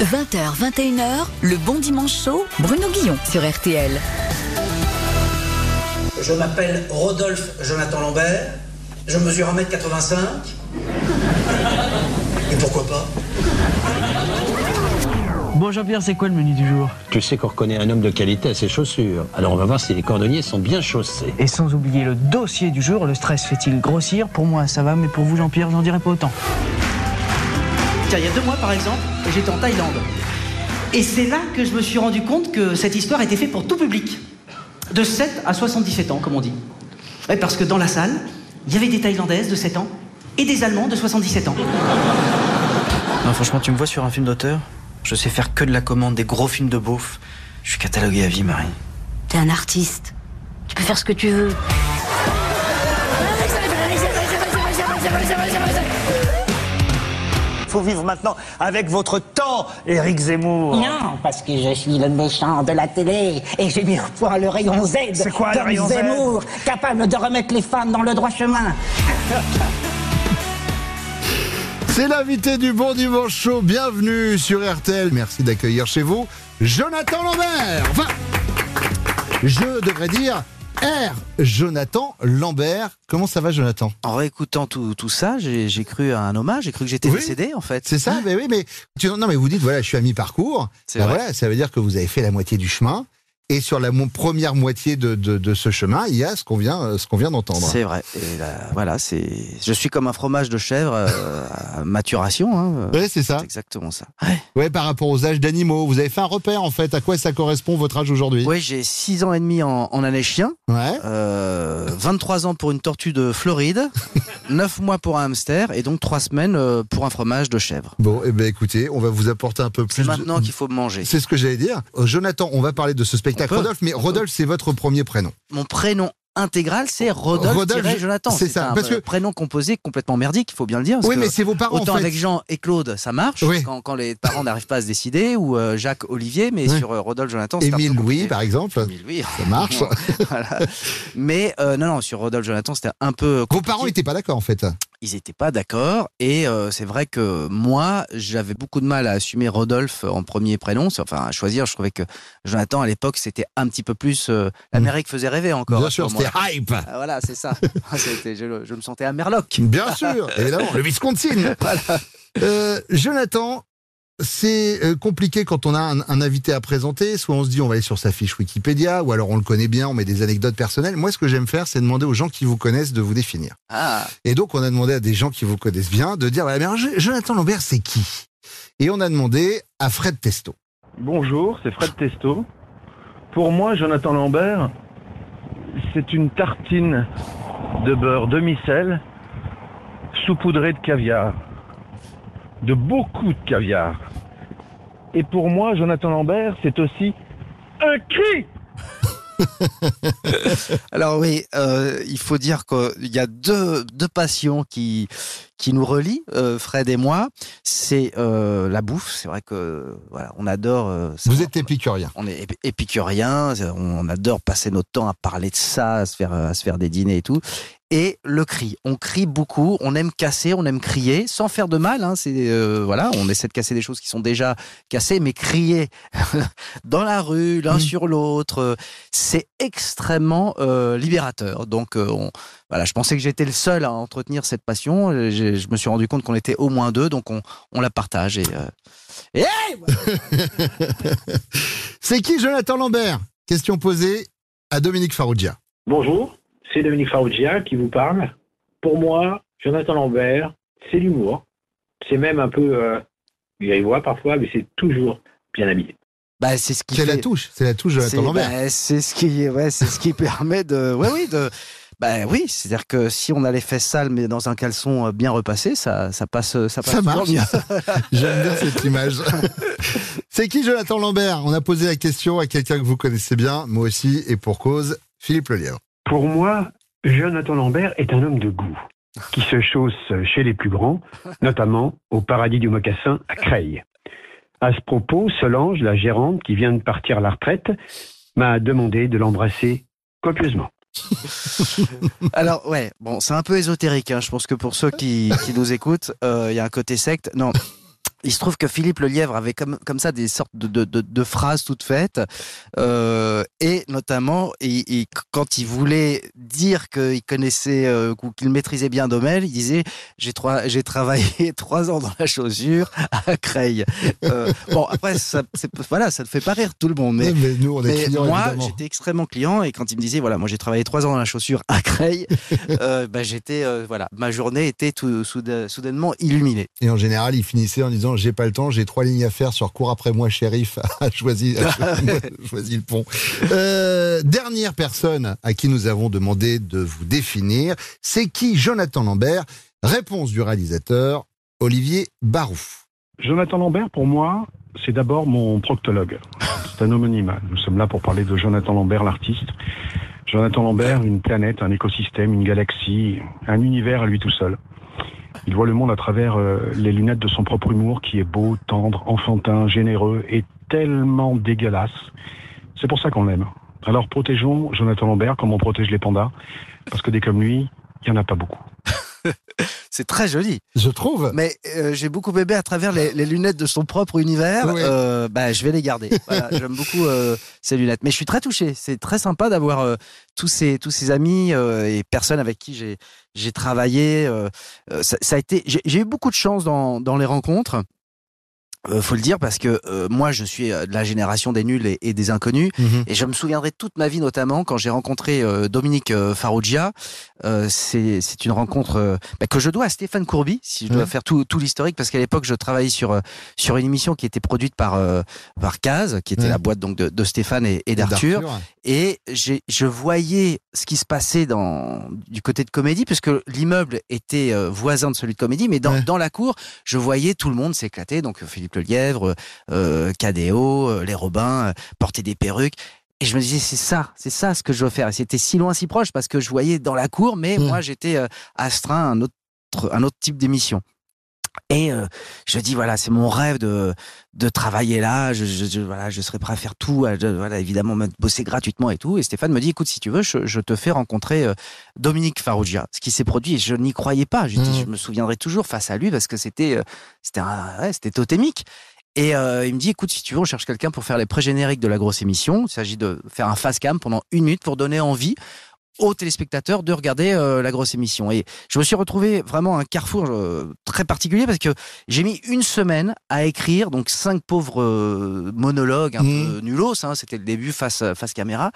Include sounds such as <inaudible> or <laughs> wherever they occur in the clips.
20h, 21h, le bon dimanche chaud, Bruno Guillon sur RTL. Je m'appelle Rodolphe Jonathan Lambert, je mesure 1m85. Et pourquoi pas? Bon Jean-Pierre, c'est quoi le menu du jour? Tu sais qu'on reconnaît un homme de qualité à ses chaussures. Alors on va voir si les cordonniers sont bien chaussés. Et sans oublier le dossier du jour, le stress fait-il grossir? Pour moi ça va, mais pour vous Jean-Pierre, j'en dirais pas autant. Tiens, il y a deux mois par exemple, j'étais en Thaïlande. Et c'est là que je me suis rendu compte que cette histoire était faite pour tout public. De 7 à 77 ans, comme on dit. Ouais, parce que dans la salle, il y avait des Thaïlandaises de 7 ans et des Allemands de 77 ans. Non, franchement, tu me vois sur un film d'auteur? Je sais faire que de la commande, des gros films de beauf. Je suis catalogué à vie, Marie. T'es un artiste. Tu peux faire ce que tu veux. Faut vivre maintenant avec votre temps, Éric Zemmour. Non, parce que je suis le méchant de la télé et j'ai mis au point le rayon Z. C'est quoi le rayon Z Zemmour, capable de remettre les femmes dans le droit chemin. <laughs> C'est l'invité du Bon Dimanche Show. Bienvenue sur RTL. Merci d'accueillir chez vous Jonathan Lambert. Enfin, je devrais dire R. Jonathan Lambert. Comment ça va, Jonathan? En réécoutant tout, tout ça, j'ai cru à un hommage, j'ai cru que j'étais Oui. décédé en fait. C'est ça Mais oui, mais tu, non, mais vous dites voilà, je suis à mi-parcours. C'est Ben vrai. voilà, ça veut dire que vous avez fait la moitié du chemin. Et sur la première moitié de, de, de ce chemin, il y a ce qu'on vient, ce qu'on vient d'entendre. C'est vrai. Et là, voilà, c'est. Je suis comme un fromage de chèvre euh, à maturation. Hein. Oui, c'est ça. C'est exactement ça. Ouais, par rapport aux âges d'animaux, vous avez fait un repère en fait. À quoi ça correspond votre âge aujourd'hui? Oui, j'ai 6 ans et demi en, en année chien, Ouais. euh, 23 ans pour une tortue de Floride, <laughs> 9 mois pour un hamster et donc 3 semaines euh, pour un fromage de chèvre. Bon, eh ben écoutez, on va vous apporter un peu plus. C'est de- maintenant qu'il faut manger. C'est ce que j'allais dire. Euh, Jonathan, on va parler de ce spectacle Rodolphe, mais Rodolphe, c'est votre premier prénom. Mon prénom intégral, c'est Rodolphe, Rodolphe, Jonathan. c'est ça, un parce que- prénom composé complètement merdique, il faut bien le dire. Oui, mais c'est vos parents Autant en fait. avec Jean et Claude, ça marche Oui. quand, quand les parents n'arrivent pas à se décider, ou euh, Jacques Olivier, mais Oui. sur euh, Rodolphe Jonathan, c'est Émile Louis, par exemple. Émile Louis. Ça marche. <laughs> Voilà. Mais euh, non, non, sur Rodolphe Jonathan, c'était un peu. Vos parents n'étaient pas d'accord en fait. Ils n'étaient pas d'accord. Et euh, c'est vrai que moi, j'avais beaucoup de mal à assumer Rodolphe en premier prénom. Enfin, à choisir, je trouvais que Jonathan, à l'époque, c'était un petit peu plus. euh, L'Amérique faisait rêver encore. Bien sûr, c'était hype. Ah, Voilà, c'est ça. <laughs> C'était- je, je me sentais à Merloc. Bien sûr, évidemment, le Wisconsin. <laughs> Euh, Jonathan, c'est euh, compliqué quand on a un, un invité à présenter. Soit on se dit on va aller sur sa fiche Wikipédia, ou alors on le connaît bien, on met des anecdotes personnelles. Moi, ce que j'aime faire, c'est demander aux gens qui vous connaissent de vous définir. Ah, Et donc, on a demandé à des gens qui vous connaissent bien de dire voilà, mais alors, Je- Jonathan Lambert, c'est qui? Et on a demandé à Fred Testo. Bonjour, c'est Fred Testo. Pour moi, Jonathan Lambert, c'est une tartine de beurre demi-sel saupoudrée de caviar. De beaucoup de caviar. Et pour moi, Jonathan Lambert, c'est aussi un cri <laughs> Alors oui, euh, il faut dire qu'il y a deux, deux passions qui, qui nous relient, euh, Fred et moi. C'est euh, la bouffe. C'est vrai que voilà, on adore. euh. Vous êtes épicurien. On est ép- épicurien, on adore passer notre temps à parler de ça, à se faire, à se faire des dîners et tout. Et le cri, on crie beaucoup, on aime casser, on aime crier, sans faire de mal. Hein, c'est euh, voilà, on essaie de casser des choses qui sont déjà cassées, mais crier <laughs> dans la rue, l'un Mm. sur l'autre, c'est extrêmement euh, libérateur. Donc euh, on, voilà, je pensais que j'étais le seul à entretenir cette passion. Euh, Je me suis rendu compte qu'on était au moins deux, donc on, on la partage. Et, euh, et hey, <laughs> C'est qui Jonathan Lambert? Question posée à Dominique Farrugia. Bonjour, c'est Dominique Farrugia qui vous parle. Pour moi, Jonathan Lambert, c'est l'humour. C'est même un peu euh, grivois parfois, mais c'est toujours bien habillé. bah, c'est ce qui C'est fait. la touche, c'est la touche Jonathan Lambert. bah, c'est ce qui, ouais, c'est ce qui <laughs> permet de, ouais, oui, de, bah oui, c'est-à-dire que si on a les fesses sales mais dans un caleçon euh, bien repassé, ça, ça passe, ça passe Ça marche. mieux. <laughs> J'aime bien cette image. <laughs> C'est qui Jonathan Lambert? On a posé la question à quelqu'un que vous connaissez bien, moi aussi, et pour cause, Philippe Lelièvre. Pour moi, Jonathan Lambert est un homme de goût, qui se chausse chez les plus grands, notamment au paradis du mocassin à Creil. À ce propos, Solange, la gérante qui vient de partir à la retraite, m'a demandé de l'embrasser copieusement. <laughs> Alors ouais, bon, c'est un peu ésotérique. hein. Je pense que pour ceux qui, qui nous écoutent, euh, il y a un côté secte. Non, il se trouve que Philippe Le Lièvre avait comme, comme ça des sortes de, de, de, de phrases toutes faites. Euh, et notamment, il, il- quand il voulait dire qu'il connaissait euh, ou qu'il maîtrisait bien Domel, il disait J'ai trois- j'ai travaillé <laughs> trois ans dans la chaussure à Creil. Euh, bon, après, ça, voilà, ça ne fait pas rire tout le monde. Mais, Ouais, mais nous, on est mais clients, moi, j'étais extrêmement client. Et quand il me disait Voilà, moi j'ai travaillé trois ans dans la chaussure à Creil, euh, bah, j'étais, voilà, ma journée était tout, soudain- soudainement illuminée. Et en général, il finissait en disant J'ai pas le temps, j'ai trois lignes à faire sur cours après moi, shérif, <laughs> à choisir, <laughs> choisi le pont. Euh, dernière personne à qui nous avons demandé de vous définir, c'est qui Jonathan Lambert? Réponse du réalisateur Olivier Barouf. Jonathan Lambert, pour moi, c'est d'abord mon proctologue. C'est un homonyme. Nous sommes là pour parler de Jonathan Lambert, l'artiste. Jonathan Lambert, une planète, un écosystème, une galaxie, un univers à lui tout seul. Il voit le monde à travers euh, les lunettes de son propre humour qui est beau, tendre, enfantin, généreux et tellement dégueulasse. C'est pour ça qu'on l'aime. Alors protégeons Jonathan Lambert comme on protège les pandas, parce que des comme lui, il n'y en a pas beaucoup. <laughs> C'est très joli. Je trouve. Mais euh, j'ai beaucoup aimé à travers les, les lunettes de son propre univers. Oui. Euh, bah, je vais les garder. <laughs> Voilà, J'aime beaucoup euh, ces lunettes. Mais je suis très touché. C'est très sympa d'avoir tous ces tous ces amis et personnes avec qui j'ai travaillé. ça, ça a été. J'ai j'ai eu beaucoup de chance dans dans les rencontres. Euh, faut le dire parce que euh, moi je suis euh, de la génération des nuls et, et des inconnus Mhm. et je me souviendrai toute ma vie notamment quand j'ai rencontré euh, Dominique Farrugia c'est une rencontre bah, que je dois à Stéphane Courby si je dois Ouais. faire tout, tout l'historique parce qu'à l'époque je travaillais sur sur une émission qui était produite par par Caz qui était la boîte donc de, de Stéphane et, et d'Arthur et je voyais ce qui se passait dans, du côté de comédie, puisque l'immeuble était voisin de celui de comédie, mais dans, la cour, je voyais tout le monde s'éclater. Donc Philippe Le Lièvre, euh, Cadéo, euh, les Robins, euh, porter des perruques. Et je me disais, c'est ça, c'est ça ce que je veux faire. Et c'était si loin, si proche, parce que je voyais dans la cour, mais Mm. moi, j'étais astreint à un autre, un autre type d'émission. Et euh, je dis voilà, c'est mon rêve de de travailler là. Je, je, je- voilà, je serais prêt à faire tout. à- voilà, évidemment, me bosser gratuitement et tout. Et Stéphane me dit écoute, si tu veux, je, je te fais rencontrer euh, Dominique Farrugia. Ce qui s'est produit, et je n'y croyais pas. Je, dis, Mhm. je me souviendrai toujours face à lui parce que c'était euh, c'était ouais, c'était totémique. Et euh, il me dit écoute, si tu veux, on cherche quelqu'un pour faire les pré-génériques de la grosse émission. Il s'agit de faire un face cam pendant une minute pour donner envie aux téléspectateurs de regarder euh, la grosse émission. Et je me suis retrouvé vraiment à un carrefour euh, très particulier parce que j'ai mis une semaine à écrire donc cinq pauvres euh, monologues un Mhm. peu nulos. Hein, C'était le début face face caméra.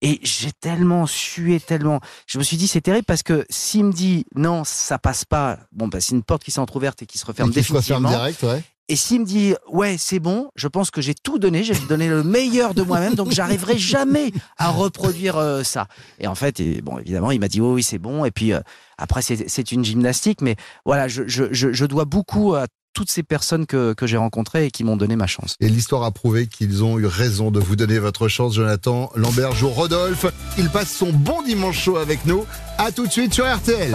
Et j'ai tellement sué, tellement. Je me suis dit, c'est terrible parce que s'il me dit non, ça passe pas, bon, bah, c'est une porte qui s'est entrouverte et qui se referme Et qui se referme définitivement. direct, ouais. Et s'il me dit ouais c'est bon, je pense que j'ai tout donné, j'ai donné le meilleur de moi-même, donc j'arriverai jamais à reproduire euh, ça. Et en fait, bon évidemment, il m'a dit oui c'est bon. Et puis euh, après c'est une gymnastique, mais voilà, je, je, je, je dois beaucoup à toutes ces personnes que, que j'ai rencontrées et qui m'ont donné ma chance. Et l'histoire a prouvé qu'ils ont eu raison de vous donner votre chance, Jonathan. Lambert joue Rodolphe. Il passe son bon dimanche chaud avec nous. À tout de suite sur RTL.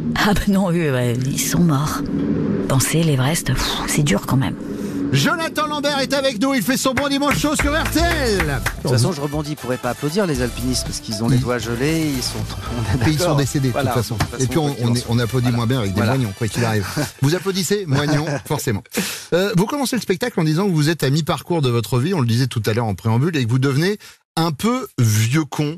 Ah ben non, eux, ouais, ils sont morts. Penser l'Everest, c'est dur quand même. Jonathan Lambert est avec nous. Il fait son bon dimanche chaud sur RTL. De toute façon, je rebondis, ils pourraient pas applaudir les alpinistes parce qu'ils ont les doigts gelés, ils sont, on est ils sont décédés de Voilà, toute façon. de toute Et puis on, est- applaudit moins bien avec des Voilà. moignons, quoi qu'il arrive. <laughs> Vous applaudissez Moignons, <laughs> forcément. Euh, vous commencez le spectacle en disant que vous êtes à mi-parcours de votre vie, on le disait tout à l'heure en préambule, et que vous devenez un peu vieux con.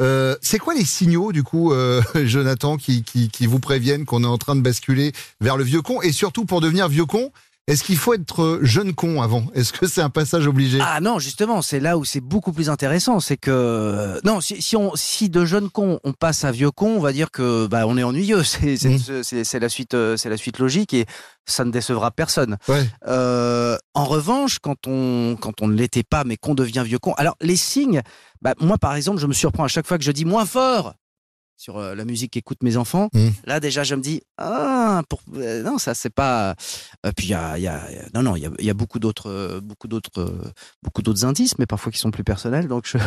Euh, c'est quoi les signaux, du coup, euh, <laughs> Jonathan, qui, qui, qui vous préviennent qu'on est en train de basculer vers le vieux con? Et surtout, pour devenir vieux con, est-ce qu'il faut être jeune con avant? Est-ce que c'est un passage obligé? Ah non, justement, c'est là où c'est beaucoup plus intéressant. C'est que non, si, si on si de jeune con on passe à vieux con, on va dire que bah on est ennuyeux. <laughs> C'est Mmh. c'est- la suite euh, c'est la suite logique et ça ne décevra personne. Ouais. Euh, en revanche, quand on quand on ne l'était pas mais qu'on devient vieux con, alors les signes, bah, moi par exemple, je me surprends à chaque fois que je dis moins fort. Sur euh, la musique qu'écoutent mes enfants. Mmh. Là, déjà, je me dis, ah, pour... euh, non, ça, c'est pas. Euh, puis, il y a, il y a- non, non, il y a, il y a beaucoup d'autres, beaucoup d'autres, beaucoup d'autres indices, mais parfois qui sont plus personnels. Donc, je...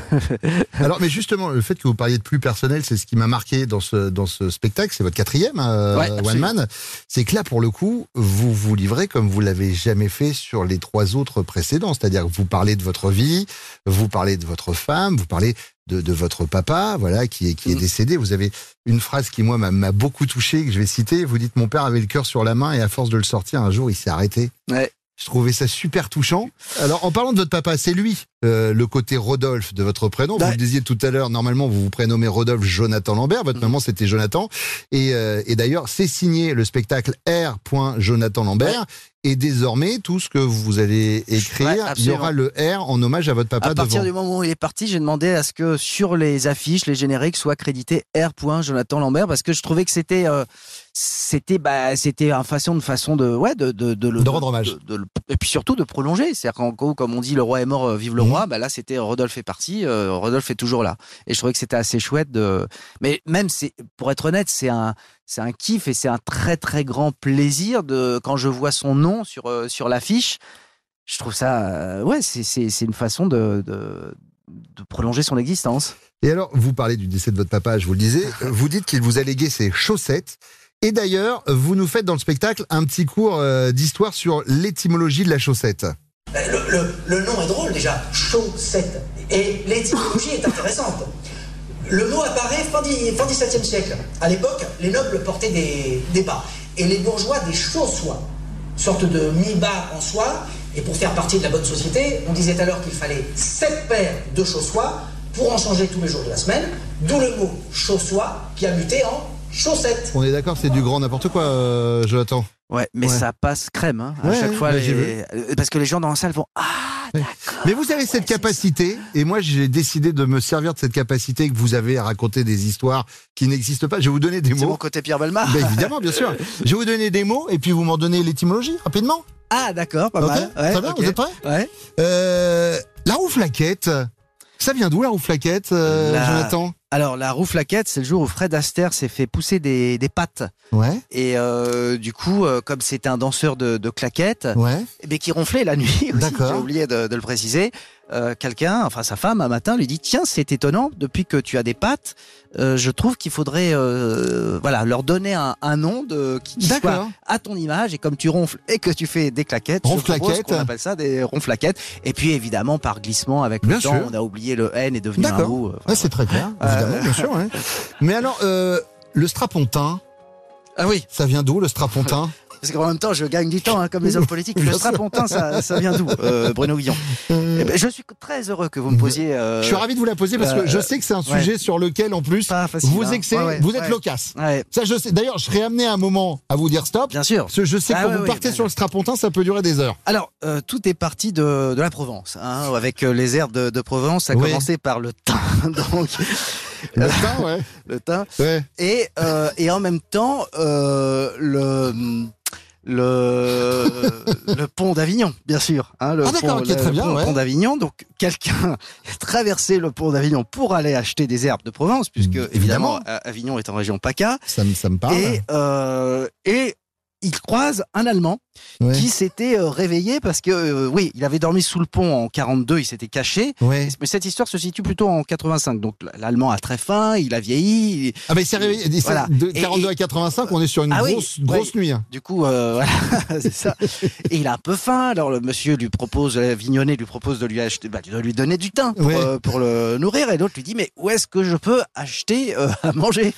<laughs> Alors, mais justement, le fait que vous parliez de plus personnel, c'est ce qui m'a marqué dans ce, dans ce spectacle. C'est votre quatrième euh, Ouais, One. Man. C'est que là, pour le coup, vous vous livrez comme vous l'avez jamais fait sur les trois autres précédents. C'est-à-dire que vous parlez de votre vie, vous parlez de votre femme, vous parlez de, de votre papa, voilà, qui est, qui est Mm. décédé. Vous avez une phrase qui, moi, m'a- beaucoup touché, que je vais citer. Vous dites, mon père avait le cœur sur la main et à force de le sortir, un jour, il s'est arrêté. Ouais. Je trouvais ça super touchant. Alors, en parlant de votre papa, c'est lui, euh, le côté Rodolphe de votre prénom. Vous le disiez tout à l'heure, normalement, vous vous prénommez Rodolphe Jonathan Lambert. Votre maman, c'était Jonathan. Et, euh, et d'ailleurs, c'est signé le spectacle R. Jonathan Lambert. Et désormais, tout ce que vous allez écrire, Ouais, il y aura le R en hommage à votre papa à partir devant. du moment où il est parti, j'ai demandé à ce que sur les affiches, les génériques soient crédités R. Jonathan Lambert parce que je trouvais que c'était, euh, c'était, bah, c'était une façon, de façon de, ouais, de, de, de, le- De rendre hommage. de- et puis surtout de prolonger. C'est-à-dire qu'en gros, comme on dit, le roi est mort, euh, vive le Mhm. roi. Bah là, c'était Rodolphe est parti, euh, Rodolphe est toujours là. Et je trouvais que c'était assez chouette de. Mais même, c'est, pour être honnête, c'est un, c'est un kiff et c'est un très très grand plaisir de quand je vois son nom sur euh, sur l'affiche. Je trouve ça, euh, ouais, c'est, c'est, c'est une façon de, de de prolonger son existence. Et alors, vous parlez du décès de votre papa, je vous le disais. <laughs> Vous dites qu'il vous a légué ses chaussettes. Et d'ailleurs, vous nous faites dans le spectacle un petit cours euh, d'histoire sur l'étymologie de la chaussette. Le, le- nom est drôle déjà, chaussette. Et l'étymologie est intéressante. Le mot apparaît fin, fin 17e siècle. À l'époque, les nobles portaient des, des bas et les bourgeois des chaussoies, sorte de mi-bas en soie. Et pour faire partie de la bonne société, on disait alors qu'il fallait sept paires de chaussoies pour en changer tous les jours de la semaine, d'où le mot chaussoie qui a muté en chaussette. On est d'accord, c'est du grand n'importe quoi, euh, Jonathan. Ouais, mais Ouais. ça passe crème. Hein, à Ouais, chaque fois, bah, les- euh, parce que les gens dans la salle vont ah Mais vous avez cette capacité, et moi j'ai décidé de me servir de cette capacité que vous avez à raconter des histoires qui n'existent pas. Je vais vous donner des c'est mots. mon côté Pierre Belmar. Ben, évidemment, bien sûr. <laughs> Je vais vous donner des mots, et puis vous m'en donnez l'étymologie rapidement. Ah d'accord, pas mal. Ouais, très bien, vous êtes prêts Ouais. Euh, La rouflaquette. Ça vient d'où la rouflaquette, euh, La- Jonathan? Alors la rouflaquette, c'est le jour où Fred Astaire s'est fait pousser des, des pattes. Ouais, Et euh, du coup, euh, comme c'était un danseur de, de claquettes, ouais. eh bien, qui ronflait la nuit <laughs> aussi, D'accord. j'ai oublié de, de le préciser, euh, quelqu'un, enfin sa femme, un matin, lui dit Tiens, c'est étonnant, depuis que tu as des pattes, euh, je trouve qu'il faudrait euh, voilà, leur donner un, un nom de, qui, qui soit à ton image. Et comme tu ronfles et que tu fais des claquettes, Ronflaquettes. qu'on appelle ça des ronflaquettes. Et puis évidemment, par glissement, avec Bien le temps, sûr. on a oublié le N et devenu un ou. euh, Ouais, c'est très clair, évidemment, bien sûr. ouais. Mais alors, euh, le strapontin, Ah oui, ça vient d'où le strapontin? Parce qu'en même temps, je gagne du temps, hein, comme les hommes politiques. Le strapontin, ça, ça vient d'où, euh, Bruno Guillon? Euh, Eh ben, Je suis très heureux que vous me posiez. euh, Je suis ravi de vous la poser parce que euh, je sais que c'est un ouais. sujet sur lequel, en plus, facile, vous hein. excellez, Ouais, ouais, vous êtes loquace. Ça, je sais. D'ailleurs, je serais amené à un moment à vous dire stop. bien sûr. Parce que je sais que Ah quand vous partez sur le strapontin, ça peut durer des heures. Alors, euh, tout est parti de, de la Provence, hein, avec les herbes de, de Provence. Ça a commencé par le thym, <laughs> donc Le temps, ouais. <laughs> le thym, ouais. et euh, et en même temps euh, le le le pont d'Avignon, bien sûr. Hein, le Ah, d'accord, pont, ok, le très bien, pont, ouais. pont d'Avignon. Donc quelqu'un <laughs> a traversé le pont d'Avignon pour aller acheter des herbes de Provence, puisque Évidemment. évidemment A- Avignon est en région PACA, Ça, me- ça me parle. et euh, et il croise un Allemand Ouais. qui s'était euh, réveillé parce que euh, oui, il avait dormi sous le pont en 42, il s'était caché. Ouais. Mais cette histoire se situe plutôt en 85. Donc l'Allemand a très faim, il a vieilli. il- Ah, mais il s'est réveillé. Voilà. De Et- 42 et- à 85, on est sur une Ah oui, grosse, ouais. grosse nuit. hein. Du coup, euh, <laughs> voilà, c'est ça. Et il a un peu faim. Alors le monsieur lui propose, Vignonnet lui propose de lui acheter, bah, de lui donner du thym pour, euh, le nourrir. Et l'autre lui dit mais où est-ce que je peux acheter à manger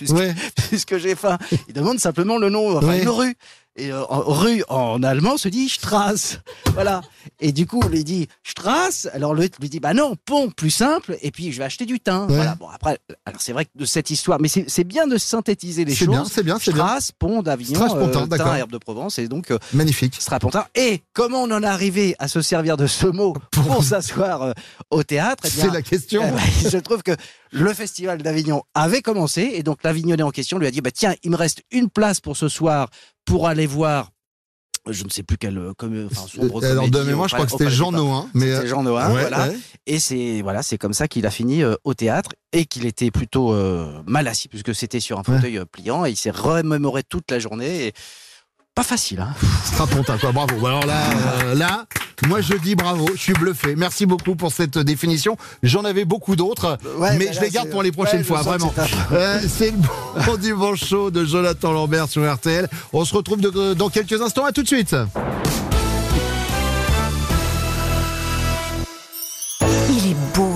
puisque, <laughs> j'ai faim? Il demande simplement le nom, enfin une rue. Et euh, en- rue en allemand se dit Strasse. Voilà. Et du coup, on lui dit Strasse. Alors l'autre lui dit bah non, pont, plus simple. Et puis je vais acheter du thym. Ouais. Voilà. Bon après, alors c'est vrai que de cette histoire, mais c'est bien de synthétiser les choses. c'est bien, c'est bien. Strasse, pont d'Avignon, euh, thym, herbe de Provence. Et donc euh, Magnifique. Strapontin. Et comment on en est arrivé à se servir de ce mot <laughs> pour s'asseoir euh, au théâtre? Eh C'est la question. ben, il se trouve que le festival d'Avignon avait commencé et donc l'Avignonnais en question lui a dit bah tiens il me reste une place pour ce soir pour aller voir je ne sais plus quel euh, comme enfin sombre Alors, de comédie mémoire, au je crois que c'était Jean Nohain. Mais C'était Jean ouais, voilà. ouais. Et c'est voilà, c'est comme ça qu'il a fini euh, au théâtre et qu'il était plutôt euh, mal assis puisque c'était sur un fauteuil euh, pliant et il s'est remémoré toute la journée. Et... Pas facile, hein. Strapontin, quoi. Bravo. Alors là, euh, là, moi je dis bravo. Je suis bluffé. Merci beaucoup pour cette définition. J'en avais beaucoup d'autres, Ouais, mais mais je là, les garde pour les prochaines ouais, fois, vraiment. c'est Euh, C'est le bon dimanche chaud de Jonathan Lambert sur RTL. On se retrouve de- dans quelques instants. À tout de suite. Il est beau,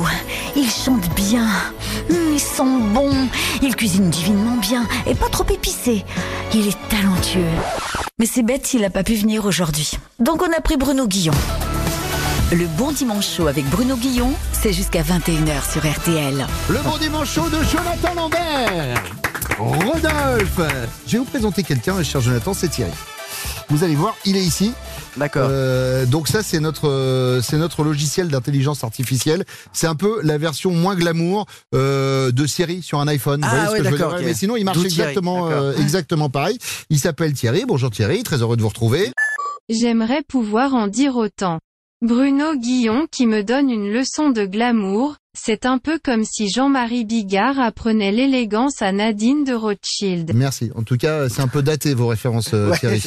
il chante bien, hum, il sent bon, il cuisine divinement bien et pas trop épicé. Il est talentueux. Mais c'est bête s'il n'a pas pu venir aujourd'hui. Donc on a pris Bruno Guillon. Le bon dimanche chaud avec Bruno Guillon, c'est jusqu'à 21h sur RTL. Le bon dimanche chaud de Jonathan Lambert. Rodolphe. Je vais vous présenter quelqu'un, cher Jonathan, c'est Thierry. Vous allez voir, il est ici. D'accord. Euh, donc ça, c'est notre, euh, c'est notre logiciel d'intelligence artificielle. C'est un peu la version moins glamour euh, de Siri sur un iPhone. Vous Ah ce ouais, que je veux d'accord, dire ok. Mais sinon, il marche D'où exactement, euh, exactement pareil. Il s'appelle Thierry. Bonjour Thierry, très heureux de vous retrouver. J'aimerais pouvoir en dire autant. Bruno Guillon qui me donne une leçon de glamour, c'est un peu comme si Jean-Marie Bigard apprenait l'élégance à Nadine de Rothschild. Merci. En tout cas, c'est un peu daté vos références, euh, Ouais, Thierry.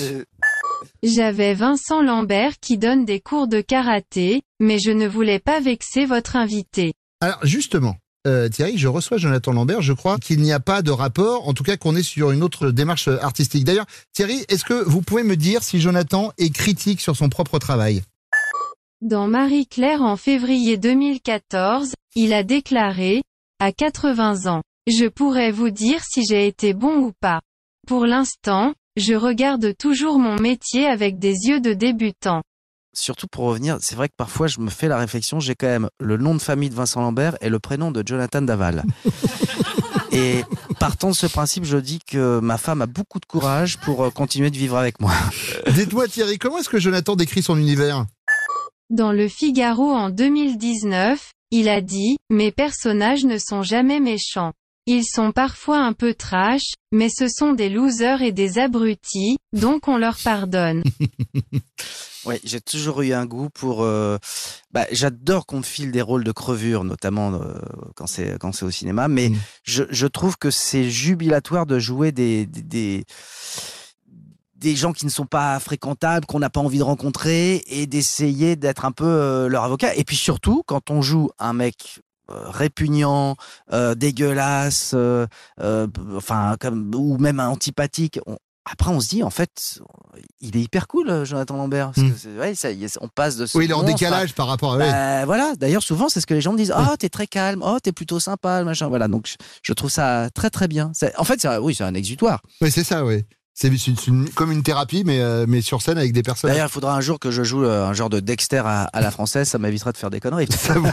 J'avais Vincent Lambert qui donne des cours de karaté, mais je ne voulais pas vexer votre invité. Alors justement, euh, Thierry, je reçois Jonathan Lambert. Je crois qu'il n'y a pas de rapport, en tout cas qu'on est sur une autre démarche euh, artistique. D'ailleurs, Thierry, est-ce que vous pouvez me dire si Jonathan est critique sur son propre travail? Dans Marie-Claire en février 2014, il a déclaré, à 80 ans, je pourrais vous dire si j'ai été bon ou pas. Pour l'instant, je regarde toujours mon métier avec des yeux de débutant. Surtout pour revenir, c'est vrai que parfois je me fais la réflexion, j'ai quand même le nom de famille de Vincent Lambert et le prénom de Jonathan Daval. <laughs> et partant de ce principe, je dis que ma femme a beaucoup de courage pour euh, continuer de vivre avec moi. Dites-moi Thierry, comment est-ce que Jonathan décrit son univers? Dans le Figaro en 2019, il a dit, mes personnages ne sont jamais méchants. Ils sont parfois un peu trash, mais ce sont des losers et des abrutis, donc on leur pardonne. <laughs> Oui, j'ai toujours eu un goût pour. euh, bah, J'adore qu'on me file des rôles de crevure, notamment euh, quand c'est quand c'est au cinéma, mais je, je trouve que c'est jubilatoire de jouer des, des, des des gens qui ne sont pas fréquentables, qu'on n'a pas envie de rencontrer, et d'essayer d'être un peu euh, leur avocat. Et puis surtout, quand on joue un mec répugnant, euh, dégueulasse, euh, euh, enfin comme ou même antipathique. on- après, on se dit en fait, il est hyper cool, Jonathan Lambert. Parce que c'est- ouais, ça y est, on passe de. ce Oui, il est en à- décalage par rapport à... ouais. Bah, voilà. D'ailleurs, souvent, c'est ce que les gens me disent. Ah, t'es très calme. Oh, t'es plutôt sympa, machin. Voilà. Donc, je, je trouve ça très très bien. En fait, un- oui, c'est un exutoire. Oui, c'est ça, oui. C'est comme une thérapie, mais, euh, mais sur scène avec des personnes. D'ailleurs, il faudra un jour que je joue euh, un genre de Dexter à, à la française. Ça m'évitera de faire des conneries. Ça vous,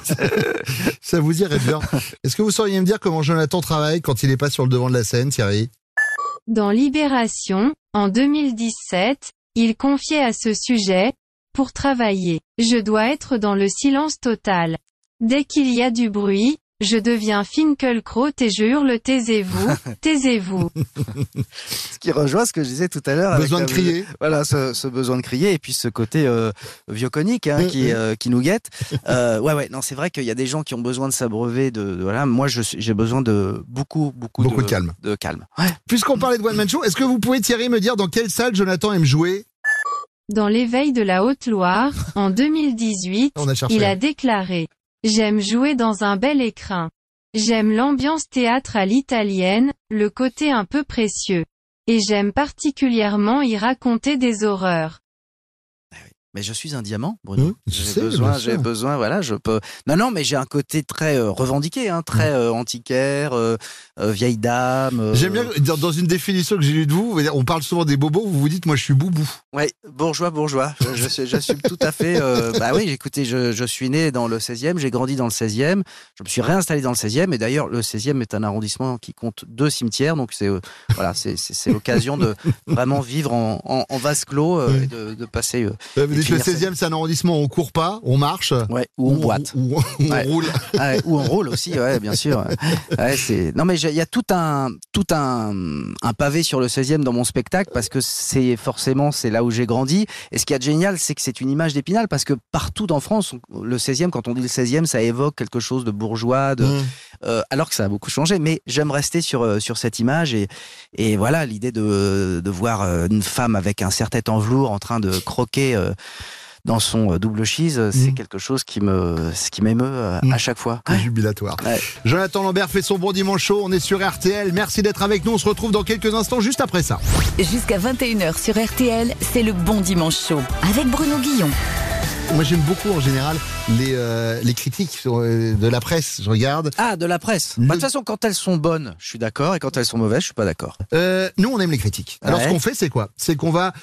<laughs> ça vous irait bien. Est-ce que vous sauriez me dire comment Jonathan travaille quand il n'est pas sur le devant de la scène, Thierry? Dans Libération, en 2017, il confiait à ce sujet, pour travailler, je dois être dans le silence total. Dès qu'il y a du bruit, je deviens Finkelkraut et je hurle taisez-vous, <laughs> taisez-vous. Ce qui rejoint ce que je disais tout à l'heure. avec Besoin de la- crier. Voilà, ce, ce besoin de crier et puis ce côté euh, vieux conique hein, qui, euh, qui nous guette. Euh, ouais, ouais, non, c'est vrai qu'il y a des gens qui ont besoin de s'abreuver de, de- voilà. Moi, je suis- j'ai besoin de beaucoup, beaucoup, Beaucoup de calme. De calme. Puisqu'on parlait de One Man Show, est-ce que vous pouvez, Thierry, me dire dans quelle salle Jonathan aime jouer? Dans l'éveil de la Haute-Loire, en 2018, On a cherché. il a déclaré « J'aime jouer dans un bel écrin. J'aime l'ambiance théâtre à l'italienne, le côté un peu précieux. Et j'aime particulièrement y raconter des horreurs. Mais je suis un diamant, Bruno. Mmh, j'ai besoin, j'ai besoin, voilà, je peux. Non, non, mais j'ai un côté très euh, revendiqué, hein, très Mmh. euh, antiquaire, euh, vieille dame. J'aime bien, dans dans une définition que j'ai lue de vous, on parle souvent des bobos, vous vous dites, moi je suis boubou. Ouais, bourgeois, bourgeois. Je- je suis- J'assume tout à fait. <laughs> bah oui, écoutez, je, je suis né dans le 16e, j'ai grandi dans le 16e, je me suis réinstallé dans le 16e, et d'ailleurs, le 16e est un arrondissement qui compte deux cimetières, donc c'est voilà, c'est l'occasion de vraiment vivre en, en, en vase clos et de, de passer. Dites le finir 16e, c'est un arrondissement, on court pas, on marche. Ouais, ou on boite. Ou, ou on Ouais. <laughs> roule. Ah ouais, ou on roule aussi, ouais, bien sûr. Non, mais il y a tout un, tout un, un pavé sur le 16e dans mon spectacle parce que c'est forcément c'est là où j'ai grandi. Et ce qui est génial, c'est que c'est une image d'épinal parce que partout en France, le 16e, quand on dit le 16e, ça évoque quelque chose de bourgeois, de, Mmh. euh, alors que ça a beaucoup changé. Mais j'aime rester sur, euh, sur cette image et, et voilà l'idée de, de voir euh, une femme avec un serre-tête en velours en train de croquer. Dans son euh, double cheese, euh, c'est Mmh. quelque chose qui me, ce qui m'émeut euh, Mmh. à chaque fois. C'est jubilatoire. Ouais. Jonathan Lambert fait son bon dimanche chaud. On est sur RTL. Merci d'être avec nous. On se retrouve dans quelques instants, juste après ça. Jusqu'à 21h sur RTL, c'est le bon dimanche chaud avec Bruno Guillon. Moi, j'aime beaucoup en général les, euh, les critiques sur, euh, de la presse. Je regarde. Ah, de la presse. Bah, De toute façon, quand elles sont bonnes, je suis d'accord, et quand elles sont mauvaises, je suis pas d'accord. Euh, nous, on aime les critiques. Alors, Ouais. ce qu'on fait, c'est quoi? C'est qu'on va,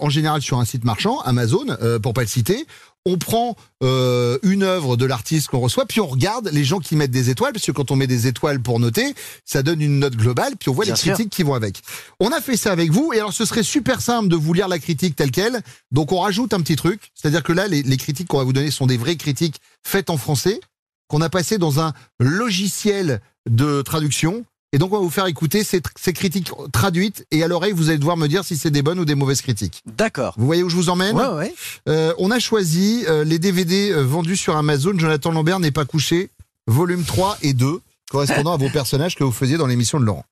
en général, sur un site marchand, Amazon, pour pas le citer, on prend euh, une œuvre de l'artiste qu'on reçoit, puis on regarde les gens qui mettent des étoiles, parce que quand on met des étoiles pour noter, ça donne une note globale, puis on voit Bien les sûr. critiques qui vont avec. On a fait ça avec vous, et alors ce serait super simple de vous lire la critique telle quelle. Donc on rajoute un petit truc, c'est-à-dire que là, les, les critiques qu'on va vous donner sont des vraies critiques faites en français, qu'on a passées dans un logiciel de traduction. Et donc, on va vous faire écouter ces, critiques traduites et à l'oreille, vous allez devoir me dire si c'est des bonnes ou des mauvaises critiques. D'accord. Vous voyez où je vous emmène Ouais, ouais. Euh, On a choisi euh, les DVD euh, vendus sur Amazon. Jonathan Lambert n'est pas couché, volume 3 et 2, correspondant à vos personnages que vous faisiez dans l'émission de Laurent.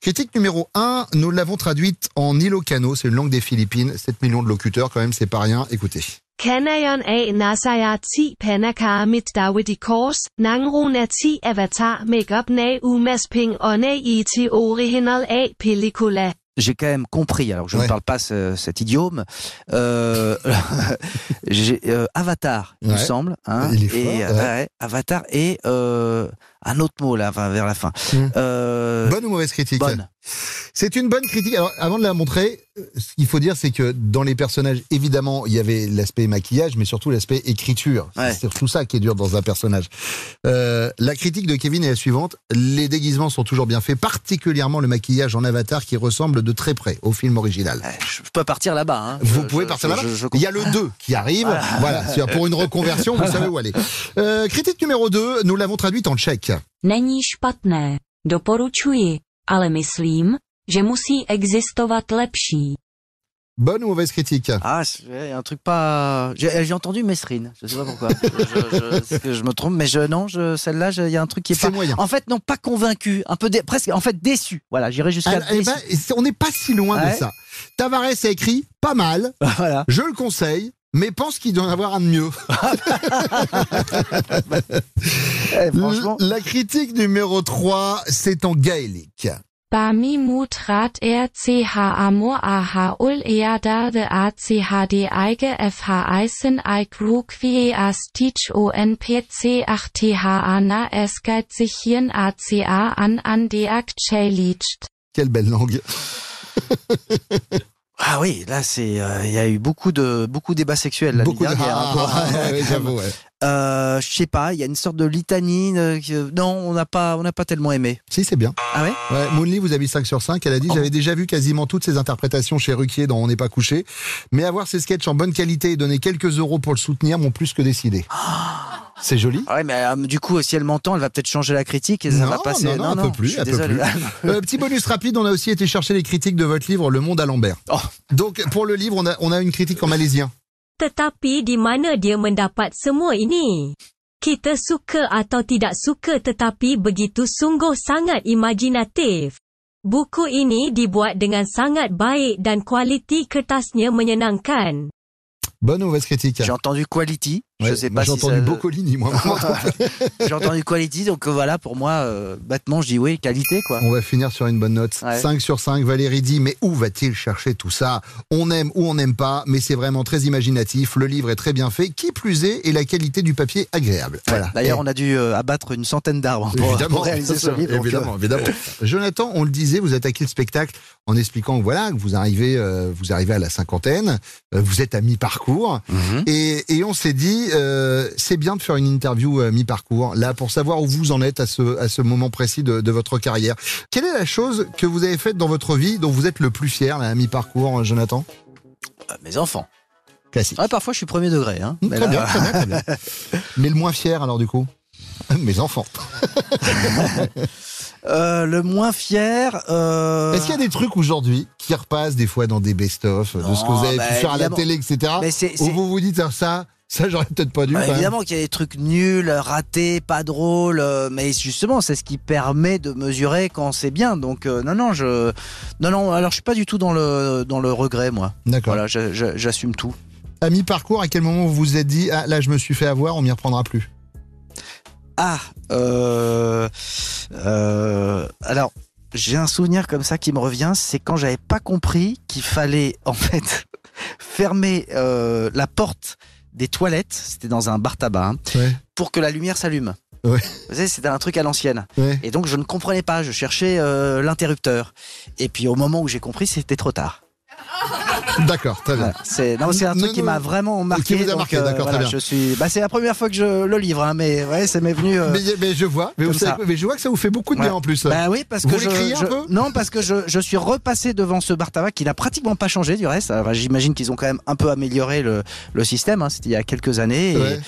Critique numéro 1, nous l'avons traduite en Ilocano, c'est une langue des Philippines. 7 millions de locuteurs, quand même, c'est pas rien. Écoutez. Kanayon A Nasaya Ti Panaka Mit Dawidi Kors, Nangruna Ti Avatar Makeup Na Umasping One Iti Original A Pellicula. J'ai quand même compris, alors je ne parle pas ce- cet idiome, euh, <laughs> j'ai, euh, Avatar, il me semble. Hein, Il est fort, et, ouais. ouais, Avatar et euh, un autre mot là, enfin, vers la fin. Hmm. Euh, Bonne ou mauvaise critique bonne. C'est une bonne critique. Alors, avant de la montrer, euh, ce qu'il faut dire, c'est que dans les personnages, évidemment, il y avait l'aspect maquillage, mais surtout l'aspect écriture. Ouais. C'est surtout ça qui est dur dans un personnage. Euh, la critique de Kevin est la suivante. Les déguisements sont toujours bien faits, particulièrement le maquillage en avatar qui ressemble de très près au film original. Je peux partir là-bas. Hein. Vous Je- pouvez je- partir là-bas. Il y a le 2 qui arrive. Voilà. Pour une reconversion, vous savez où aller. Euh, critique numéro 2, nous l'avons traduite en tchèque. Není špatné, doporučuji, ale myslím, že musí existovat lepší. Bonne ou mauvaise critique? Ah, c'est ouais, un truc pas. J'ai j'ai entendu Mesrine. Je sais pas pourquoi. <laughs> je, je, je me trompe, mais je non, je, celle-là, il y a un truc qui est, C'est pas. moyen. En fait, non, pas convaincu, un peu dé- presque, en fait, déçu. Voilà, j'irai jusqu'à Ah, eh ben, on n'est pas si loin Ouais. de ça. Tavares a écrit pas mal. <laughs> voilà. Je le conseille, mais pense qu'il doit en avoir un de mieux. <laughs> Eh, franchement. La critique numéro 3, c'est en gaélique. Bami mutrat RCH amor AH ul eadade ACHD eige FH eisen eik rukvie astich ONPC 8TH ana esgeit sich hien ACA an an deakt chelicht. Quelle belle langue. <laughs> Ah oui, là, c'est, euh, il y a eu beaucoup de, beaucoup débats sexuels. Là, Beaucoup de... Ah, hein, <laughs> ah, pour- ouais, j'avoue, ouais. Euh, je sais pas, il y a une sorte de litanine. euh, non, on n'a pas, on n'a pas tellement aimé. Si, c'est bien. Ah ouais? Ouais, Moonly vous avez 5 sur 5. Elle a dit Oh. J'avais déjà vu quasiment toutes ses interprétations chez Ruquier dans On n'est pas couché. Mais avoir ses sketchs en bonne qualité et donner quelques euros pour le soutenir m'ont plus que décidé. C'est joli. Ah ouais, mais euh, du coup, si elle m'entend, elle va peut-être changer la critique et ça non, va passer. non, non, un peu plus. un peu plus. <laughs> Euh, petit bonus rapide, on a aussi été chercher les critiques de votre livre Le Monde à Lambert. Oh. Donc pour le livre, on a, on a une critique en malaisien. Tetapi di mana dia mendapat semua ini? Kita suka atau tidak suka tetapi begitu sungguh sangat imajinatif. Buku ini dibuat dengan sangat baik dan kualiti kertasnya menyenangkan. Bonne ou mauvaise critique? J'ai entendu quality. Je Ouais, sais moi, pas J'ai si entendu ça- Boccolini, moi. <laughs> J'ai entendu quality, donc euh, voilà, pour moi, euh, bêtement, je dis oui, qualité, quoi. On va finir sur une bonne note. Ouais. 5 sur 5. Valérie dit, mais où va-t-il chercher tout ça? On aime ou on n'aime pas, mais c'est vraiment très imaginatif. Le livre est très bien fait. Qui plus est, et la qualité du papier agréable. Voilà. D'ailleurs, Et- on a dû euh, abattre une centaine d'arbres pour, Évidemment, <laughs> pour réaliser ce livre. évidemment, euh, évidemment. <laughs> Jonathan, on le disait, vous attaquez le spectacle en expliquant que voilà, que vous arrivez, euh, vous arrivez à la cinquantaine, vous êtes à mi-parcours, Mhm. et, et on s'est dit, euh, c'est bien de faire une interview à mi-parcours, là, pour savoir où vous en êtes à ce, à ce moment précis de, de votre carrière. Quelle est la chose que vous avez faite dans votre vie dont vous êtes le plus fier, là, à mi-parcours, euh, Jonathan? Euh, mes enfants. Classique. Ouais, parfois, je suis premier degré. Hein. Mais Très là- bien, très bien, très bien. <laughs> Mais le moins fier, alors, du coup? <laughs> Mes enfants. <laughs> Euh, le moins fier. euh, Est-ce qu'il y a des trucs aujourd'hui qui repassent des fois dans des best-of de ce que vous avez bah, pu faire à la télé, etc. Mais Où vous vous dites ah, ça, ça j'aurais peut-être pas dû. Bah, évidemment qu'il y a des trucs nuls, ratés, pas drôles, euh, mais justement c'est ce qui permet de mesurer quand c'est bien. Donc euh, non non je non non alors je suis pas du tout dans le dans le regret moi. D'accord. Voilà j'assume tout. À mi-parcours, à quel moment vous vous êtes dit ah là je me suis fait avoir, on m'y reprendra plus? Ah euh, euh, alors j'ai un souvenir comme ça qui me revient, c'est quand j'avais pas compris qu'il fallait en fait <laughs> fermer la porte des toilettes, c'était dans un bar tabac, hein, Ouais. pour que la lumière s'allume. Ouais. Vous savez, c'était un truc à l'ancienne. Ouais. Et donc je ne comprenais pas, je cherchais euh, l'interrupteur. Et puis au moment où j'ai compris, c'était trop tard. <laughs> D'accord, très bien. Voilà. C'est non, c'est un truc qui m'a vraiment marqué. Qui vous a donc, marqué, euh, d'accord, voilà, très bien. Je suis. Bah, c'est la première fois que je le livre, hein, mais ouais, ça m'est venu. euh, Mais, mais je vois, mais, vous savez je vois que ça vous fait beaucoup de bien Ouais. en plus. Bah oui, parce que je, je- un peu? Non, parce que je, je suis repassé devant ce bar tabac qui n'a pratiquement pas changé du reste. Alors, J'imagine qu'ils ont quand même un peu amélioré le, le système. hein, C'était il y a quelques années. Et, Ouais.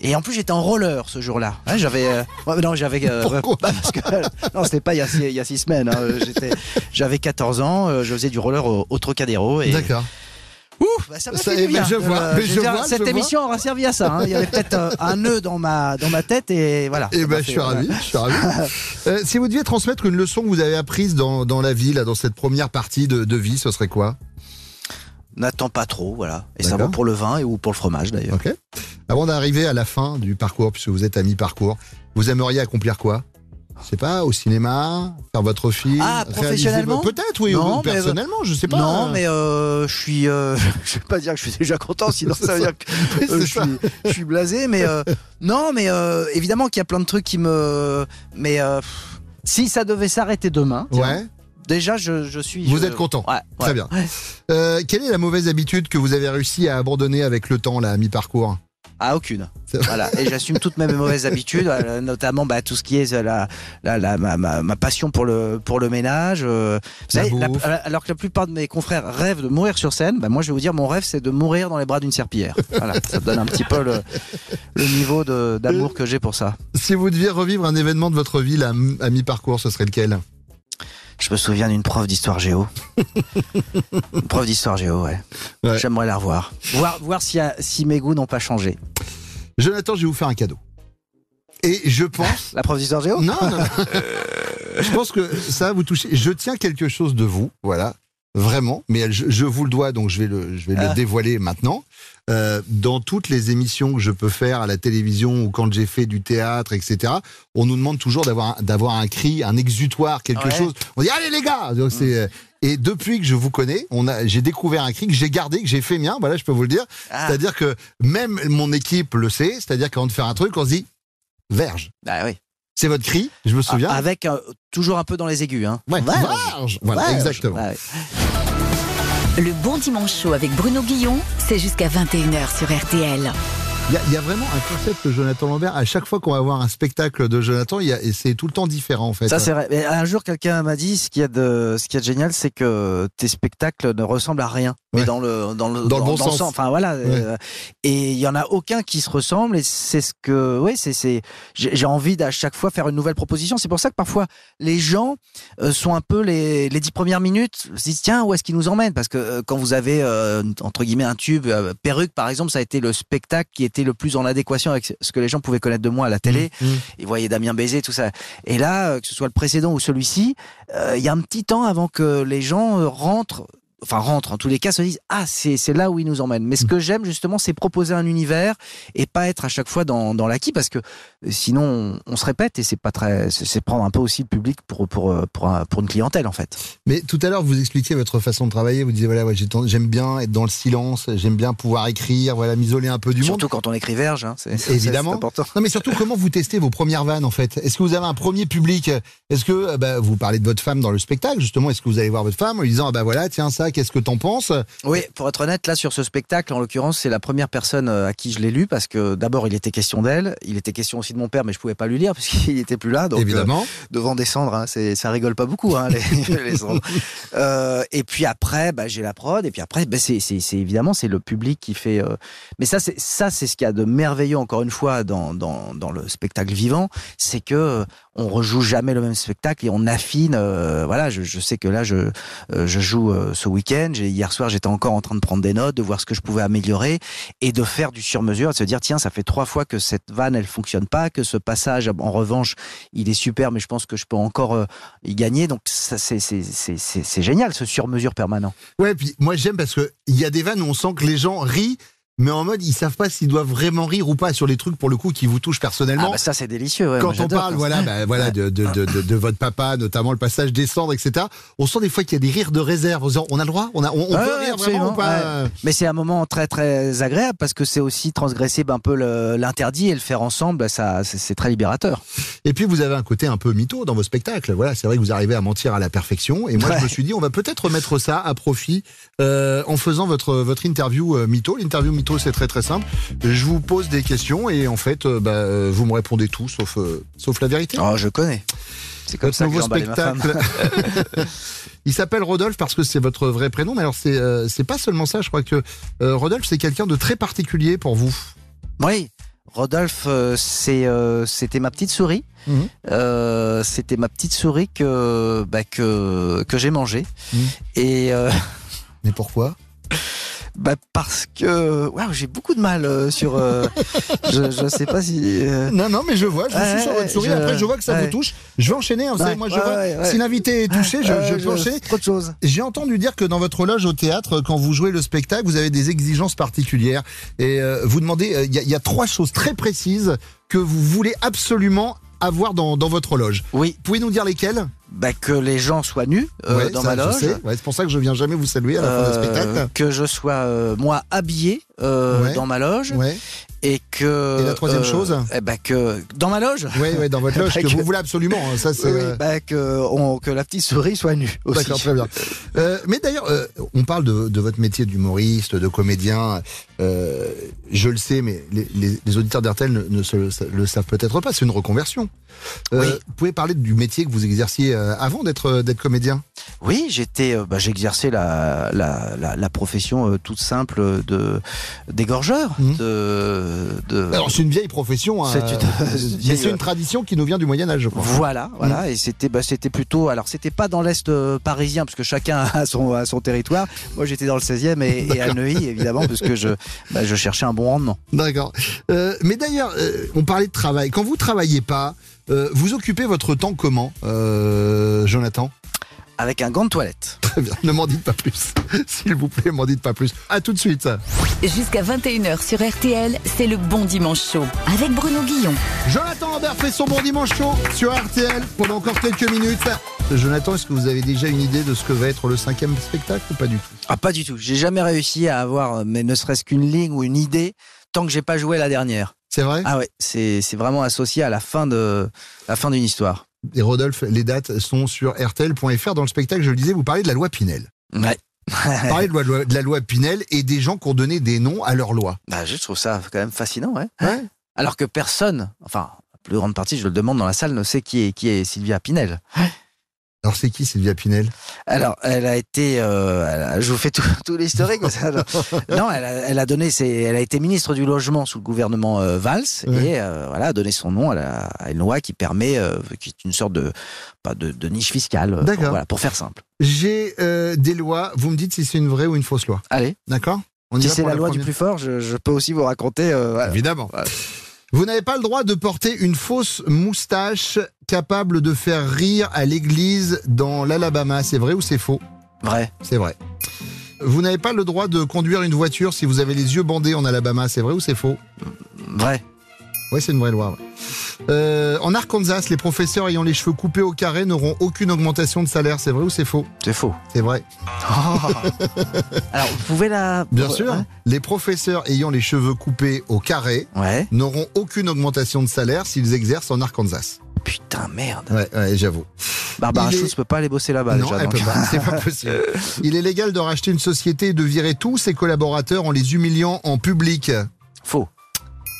et en plus, j'étais en roller ce jour-là. J'avais. euh, <laughs> non, j'avais. euh, Pourquoi? bah, <laughs> parce que, non, c'était pas il y a six, il y a six semaines. hein, j'étais- J'avais 14 ans. Je faisais du roller au, au Trocadéro. Et, D'accord. Ouf, bah, ça m'a fait eh du bien. je vois, mais je dire, vois, cette je vois. émission aura servi à ça. hein. Il y avait peut-être euh, un nœud dans ma dans ma tête et voilà. Eh Ça ben, je suis voilà. ravi, je suis ravi. <laughs> Euh, si vous deviez transmettre une leçon que vous avez apprise dans, dans la vie, là, dans cette première partie de, de vie, ce serait quoi? N'attends pas trop, voilà. Et ça vaut pour le vin et ou pour le fromage d'ailleurs. Ok. Avant d'arriver à la fin du parcours, puisque vous êtes à mi-parcours, vous aimeriez accomplir quoi? Je sais pas, au cinéma, faire votre film Ah, professionnellement Peut-être, oui, Non, ou mais- personnellement, je sais pas. Non, mais euh, je suis. euh, <laughs> je vais pas dire que je suis déjà content, <laughs> sinon ça veut dire que <laughs> euh, je, suis, je suis blasé. Mais euh, non, mais euh, évidemment qu'il y a plein de trucs qui me. Mais euh, si ça devait s'arrêter demain, tiens, Ouais. déjà je, je suis. Vous je- êtes content. Ouais, Très bien. Euh, quelle est la mauvaise habitude que vous avez réussi à abandonner avec le temps, là, à mi-parcours? Aucune. Voilà. Et j'assume toutes mes mauvaises habitudes, euh, notamment bah, tout ce qui est euh, la, la, la- ma, passion pour le, pour le ménage. euh, vous La savez, la- bouffe. alors que la plupart de mes confrères rêvent de mourir sur scène, bah, moi je vais vous dire, mon rêve c'est de mourir dans les bras d'une serpillière. Voilà, ça donne un petit peu le, le niveau d'amour que j'ai pour ça. Si vous deviez revivre un événement de votre vie à mi-parcours, ce serait lequel? Je me souviens d'une prof d'histoire géo. <laughs> Une prof d'histoire géo, ouais. Ouais. J'aimerais la revoir. Voir, voir si, si mes goûts n'ont pas changé. Jonathan, je vais vous faire un cadeau. Et je pense. <laughs> La prof d'histoire géo? Non, non, non. <laughs> je pense que ça va vous toucher. Je tiens quelque chose de vous, voilà, vraiment. Mais je, je vous le dois, donc je vais le, je vais Ah. le dévoiler maintenant. Euh, dans toutes les émissions que je peux faire à la télévision ou quand j'ai fait du théâtre, etc., on nous demande toujours d'avoir un- d'avoir un cri, un exutoire, quelque Ouais. Mm. chose. On dit allez les gars. Donc c'est euh, et depuis que je vous connais, on a, j'ai découvert un cri que j'ai gardé, que j'ai fait mien. Voilà, je peux vous le dire. Ah. C'est-à-dire que même mon équipe le sait. C'est-à-dire qu'avant de faire un truc, on se dit verge. Oui. C'est votre cri, je me souviens. Ah, Avec euh, toujours un peu dans les aigus. Hein. Ouais, Verge. verge. Voilà, Verge. exactement. Le bon dimanche chaud avec Bruno Guillon, c'est jusqu'à 21h sur RTL. Il y, a- il y a vraiment un concept de Jonathan Lambert. À chaque fois qu'on va voir un spectacle de Jonathan, il y a- et c'est tout le temps différent en fait. Ça c'est vrai. Mais un jour quelqu'un m'a dit ce qu'il y a de ce qu'il y a de génial, c'est que tes spectacles ne ressemblent à rien, mais Ouais. dans le dans le Dans le bon sens. Enfin voilà. euh, et il y en a aucun qui se ressemble. Et c'est ce que oui c'est c'est j'ai envie d'à chaque fois faire une nouvelle proposition. C'est pour ça que parfois les gens euh, sont un peu les les dix premières minutes se disent tiens où est-ce qu'ils nous emmènent? Parce que euh, quand vous avez entre guillemets un tube perruque par exemple ça a été le spectacle qui était le plus en adéquation avec ce que les gens pouvaient connaître de moi à la télé Mmh. ils voyaient Damien Baiser, tout ça. Et là, euh, que ce soit le précédent ou celui-ci, euh, il y a un petit temps avant que les gens euh, rentrent, enfin rentrent, en tous les cas, se disent ah c'est là où ils nous emmènent. Mais ce que j'aime justement, c'est proposer un univers et pas être à chaque fois dans, dans l'acquis parce que sinon on, on se répète et c'est pas très, c'est prendre un peu aussi le public pour pour pour, pour une clientèle en fait. Mais tout à l'heure, vous expliquiez votre façon de travailler. Vous disiez voilà, ouais, j'aime bien être dans le silence, j'aime bien pouvoir écrire, voilà, m'isoler un peu du Surtout monde. quand on écrit verge, hein, c'est Évidemment. important. Non, mais surtout, comment vous testez vos premières vannes en fait? Est-ce que vous avez un premier public? Est-ce que euh, bah, vous parlez de votre femme dans le spectacle justement? Est-ce que vous allez voir votre femme en lui disant ah bah voilà tiens ça qu'est-ce que t'en penses? Oui, pour être honnête, là sur ce spectacle, en l'occurrence, c'est la première personne euh, à qui je l'ai lu parce que d'abord il était question d'elle, il était question aussi de mon père, mais je pouvais pas lui lire parce qu'il était plus là. Donc, Évidemment. euh, devant des cendres, hein, c'est, ça rigole pas beaucoup, hein, les, <laughs> les cendres. Euh, et puis après, bah, j'ai la prod, et puis après, bah, c'est, évidemment c'est le public qui fait. euh, Mais ça, c'est ça, c'est ce qu'il y a de merveilleux encore une fois dans dans, dans le spectacle vivant, c'est que on rejoue jamais le même spectacle et on affine. euh, voilà, je, je sais que là, je euh, je joue euh, ce week-end. Hier soir, j'étais encore en train de prendre des notes, de voir ce que je pouvais améliorer et de faire du sur-mesure, de se dire tiens, ça fait trois fois que cette vanne elle fonctionne pas, que ce passage en revanche il est super, mais je pense que je peux encore euh, y gagner. Donc c'est génial ce sur-mesure permanent. Ouais, puis moi j'aime parce que il y a des vannes où on sent que les gens rient, mais en mode ils savent pas s'ils doivent vraiment rire ou pas sur les trucs pour le coup qui vous touchent personnellement. Ah bah ça c'est délicieux. ouais, Quand on parle, voilà, bah, voilà, de, de, de, de, de votre papa, notamment le passage descendre, etc. On sent des fois qu'il y a des rires de réserve. On a le droit, on a, on, on Ouais, peut ouais, rire vraiment ou pas ouais. Mais c'est un moment très très agréable parce que c'est aussi transgresser un peu l'interdit et le faire ensemble. ben, Ça, c'est très libérateur. Et puis vous avez un côté un peu mytho dans vos spectacles. Voilà, c'est vrai que vous arrivez à mentir à la perfection. Et moi, je me suis dit, on va peut-être mettre ça à profit euh, en faisant votre votre interview euh, mytho. L'interview mytho, c'est très très simple. Je vous pose des questions et en fait, euh, bah, euh, vous me répondez tout sauf euh, sauf la vérité. Oh, je connais. C'est comme Votre ça que nouveau spectacle. <laughs> <laughs> Il s'appelle Rodolphe parce que c'est votre vrai prénom. Mais alors c'est euh, c'est pas seulement ça. Je crois que euh, Rodolphe c'est quelqu'un de très particulier pour vous. Oui, Rodolphe, euh, c'est, c'était ma petite souris. Mhm. C'était ma petite souris que, bah, que, que j'ai mangée. Mhm. Et Mais pourquoi? <laughs> bah, parce que waouh, j'ai beaucoup de mal euh, sur. euh, <laughs> je, je sais pas si. euh, Non, non, mais je vois, je suis sur votre souris. je- Après, je vois que ça vous touche. Je vais enchaîner. hein, vous savez, Ouais, moi, je ouais, vois. ouais, ouais. Si l'invité est touché, je, euh, je enchaîner. Trop de choses. J'ai entendu dire que dans votre loge au théâtre, quand vous jouez le spectacle, vous avez des exigences particulières. Et vous demandez, il y, a- il y a trois choses très précises que vous voulez absolument avoir dans, dans votre loge. Oui. Pouvez nous dire lesquelles? Bah, que les gens soient nus euh, Ouais, dans ma loge. Ouais, c'est pour ça que je viens jamais vous saluer à la fin du Euh, spectacle. que je sois euh, moi habillé euh, Ouais. dans ma loge et que Et la troisième euh, chose eh ben que dans ma loge Oui, dans votre <laughs> loge, Bah, que que- vous voulez absolument. hein, Ça, <laughs> c'est. Euh, bah, que, on- que la petite souris soit nue aussi. D'accord, très bien. Euh, mais d'ailleurs, euh, on parle de, de votre métier d'humoriste, de comédien. Euh, je le sais, mais les, les- les auditeurs d'RTL ne, ne se le, le savent peut-être pas. C'est une reconversion. Euh, Oui. Vous pouvez parler du métier que vous exerciez euh, avant d'être d'être comédien? Oui, j'étais, bah, j'exerçais la, la, la, la profession toute simple de d'égorgeur. De, de... Alors, c'est une vieille profession. hein, C'est une- <laughs> mais vieille- c'est une tradition qui nous vient du Moyen Âge, je crois. Voilà, Mhm. voilà, et c'était, bah, c'était plutôt, alors c'était pas dans l'est parisien parce que chacun <laughs> a son, a son territoire. Moi, j'étais dans le 16e et, et à Neuilly évidemment parce que je, bah, je cherchais un bon rendement. D'accord. Euh, mais d'ailleurs, euh, on parlait de travail. Quand vous travaillez pas, euh, vous occupez votre temps comment, euh, Jonathan? Avec un gant de toilette. Très bien. Ne m'en dites pas plus. <laughs> S'il vous plaît, m'en dites pas plus. À tout de suite. Jusqu'à 21h sur RTL, c'est le bon dimanche chaud avec Bruno Guillon. Jonathan Ambert fait son bon dimanche chaud sur RTL pendant encore quelques minutes. Jonathan, est-ce que vous avez déjà une idée de ce que va être le cinquième spectacle ou pas du tout? Ah, pas du tout. J'ai jamais réussi à avoir, euh, mais ne serait-ce qu'une ligne ou une idée tant que j'ai pas joué la dernière. C'est vrai? Ah ouais, c'est vraiment associé à la fin de la fin d'une histoire. Et Rodolphe, les dates sont sur RTL.fr. Dans le spectacle, je le disais, vous parlez de la loi Pinel. Ouais. Vous parlez de la, loi, de la loi Pinel et des gens qui ont donné des noms à leur loi. Bah, je trouve ça quand même fascinant, ouais. Ouais. Alors que personne, enfin, la plus grande partie, je le demande dans la salle, ne sait qui est, qui est Sylvia Pinel. Alors c'est qui Sylvia Pinel? Alors, elle a été, euh, elle a- je vous fais tout, <laughs> tout l'historique. <laughs> non, elle a, elle a donné, ses, elle a été ministre du logement sous le gouvernement euh, Valls et euh, voilà, a donné son nom à, la- à une loi qui permet, qui est une sorte de, pas de, de niche fiscale. D'accord. Voilà, pour faire simple. J'ai des lois. Vous me dites si c'est une vraie ou une fausse loi. Allez. D'accord? Si c'est la loi du plus fort, je, je peux aussi vous raconter. voilà. Vous n'avez pas le droit de porter une fausse moustache capable de faire rire à l'église dans l'Alabama. C'est vrai ou c'est faux? Vrai. C'est vrai. Vous n'avez pas le droit de conduire une voiture si vous avez les yeux bandés en Alabama. C'est vrai ou c'est faux? Vrai. Oui, c'est une vraie loi. ouais. Euh, en Arkansas, les professeurs ayant les cheveux coupés au carré n'auront aucune augmentation de salaire. C'est vrai ou c'est faux? C'est faux. C'est vrai. <laughs> Alors, vous pouvez la. Bien sûr. Les professeurs ayant les cheveux coupés au carré Ouais. n'auront aucune augmentation de salaire s'ils exercent en Arkansas. Putain, merde. Ouais, ouais j'avoue. Barbara est- Schultz peut pas aller bosser là-bas Non, déjà. elle donc. peut pas, c'est pas possible. <laughs> Il est légal de racheter une société et de virer tous ses collaborateurs en les humiliant en public. Faux.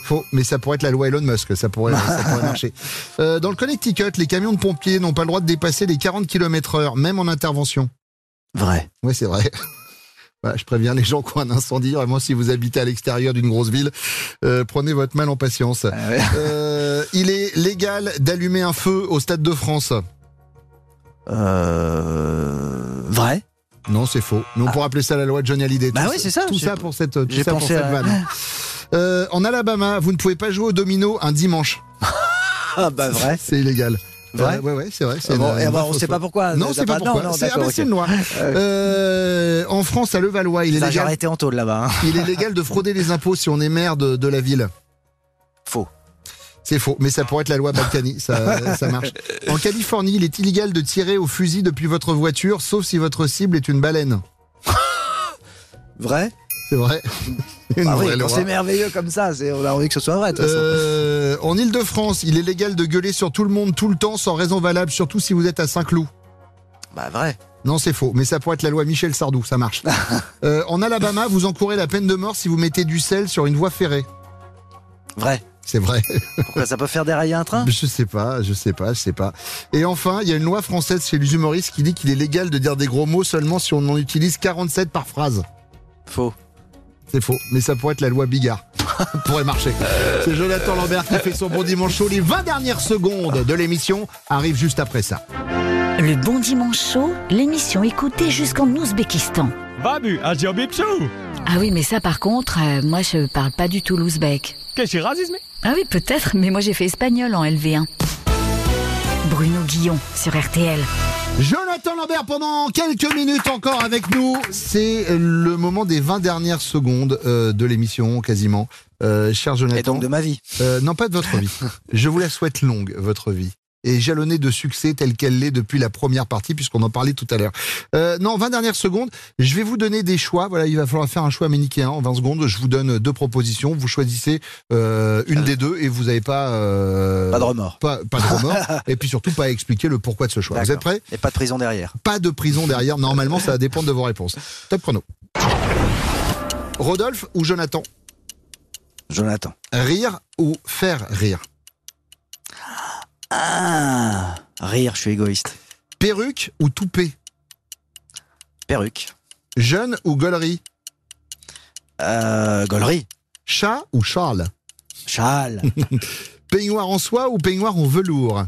Faux, mais ça pourrait être la loi Elon Musk, ça pourrait, ça pourrait <laughs> marcher. Euh, dans le Connecticut, les camions de pompiers n'ont pas le droit de dépasser les 40 km heure, même en intervention. Vrai. Oui, c'est vrai. <laughs> Voilà, je préviens les gens qui ont un incendie. Vraiment, si vous habitez à l'extérieur d'une grosse ville, euh, prenez votre mal en patience. Euh, il est légal d'allumer un feu au Stade de France. Euh, vrai Non, c'est faux. Mais on pourrait appeler ça la loi de Johnny Hallyday. Bah Tout oui, c'est ça. Tout ça pour cette, tout pour cette à- vanne. Euh, en Alabama, vous ne pouvez pas jouer au domino un dimanche. <laughs> Ah bah vrai. C'est illégal. Vrai Euh, ouais, ouais, c'est vrai. c'est Ah bon, une- bah, vraie on fausse sait loi. pas pourquoi. Non, c'est pas pas- pourquoi. c'est ah, d'accord, bah, c'est ok. une loi. Euh, en France, à Levallois, il est Ça, légal. arrêté en tôle là-bas. hein. Il est légal de frauder les impôts si on est maire de, de la ville. Faux. C'est faux, mais ça pourrait être la loi Balkany, ça, <laughs> ça marche. En Californie, il est illégal de tirer au fusil depuis votre voiture, sauf si votre cible est une baleine. Vrai? C'est vrai. Une Ah oui, vraie quand loi. c'est merveilleux comme ça, on a envie que ce soit vrai. de toute façon. Euh, en Ile-de-France, il est légal de gueuler sur tout le monde tout le temps sans raison valable, surtout si vous êtes à Saint-Cloud. Bah vrai. Non, c'est faux, mais ça pourrait être la loi Michel Sardou, ça marche. <laughs> Euh, en Alabama, vous encourez la peine de mort si vous mettez du sel sur une voie ferrée. Vrai. C'est vrai. Pourquoi ça peut faire dérailler un train? <laughs> Je sais pas, je sais pas, je sais pas. Et enfin, il y a une loi française chez les humoristes qui dit qu'il est légal de dire des gros mots seulement si on en utilise 47 par phrase. Faux. C'est faux, mais ça pourrait être la loi Bigard. <laughs> pourrait marcher. C'est Jonathan Lambert qui fait son bon dimanche chaud. Les 20 dernières secondes de l'émission arrivent juste après ça. Le Bon Dimanche Chaud, l'émission écoutée jusqu'en Ouzbékistan. Babu. Ah oui, mais ça par contre, euh, moi je parle pas du tout l'ouzbek. Qu'est-ce que racisme? Ah oui, peut-être, mais moi j'ai fait espagnol en LV1. Bruno Guillon sur RTL. Jonathan Lambert pendant quelques minutes encore avec nous. C'est le moment des 20 dernières secondes euh, de l'émission quasiment. Euh, cher Jonathan. Et donc de ma vie. Euh, non, pas de votre vie. <laughs> Je vous la souhaite longue, votre vie. Et jalonnée de succès telle qu'elle l'est depuis la première partie, puisqu'on en parlait tout à l'heure. Euh, non, 20 dernières secondes. Je vais vous donner des choix. Voilà, il va falloir faire un choix manichéen en 20 secondes. Je vous donne deux propositions. Vous choisissez euh, une des deux et vous n'avez pas... euh, Pas de remords. Pas, pas de remords. <laughs> et puis surtout, pas à expliquer le pourquoi de ce choix. Vous êtes prêts? Et pas de prison derrière. Pas de prison derrière. Normalement, ça va dépendre de vos réponses. Top chrono. Rodolphe ou Jonathan? Jonathan. Rire ou faire rire? Ah, rire, je suis égoïste. Perruque ou toupet? Perruque. Jeune ou gaulerie? Euh, gaulerie. Chat ou Charles Charles. <laughs> Peignoir en soie ou peignoir en velours?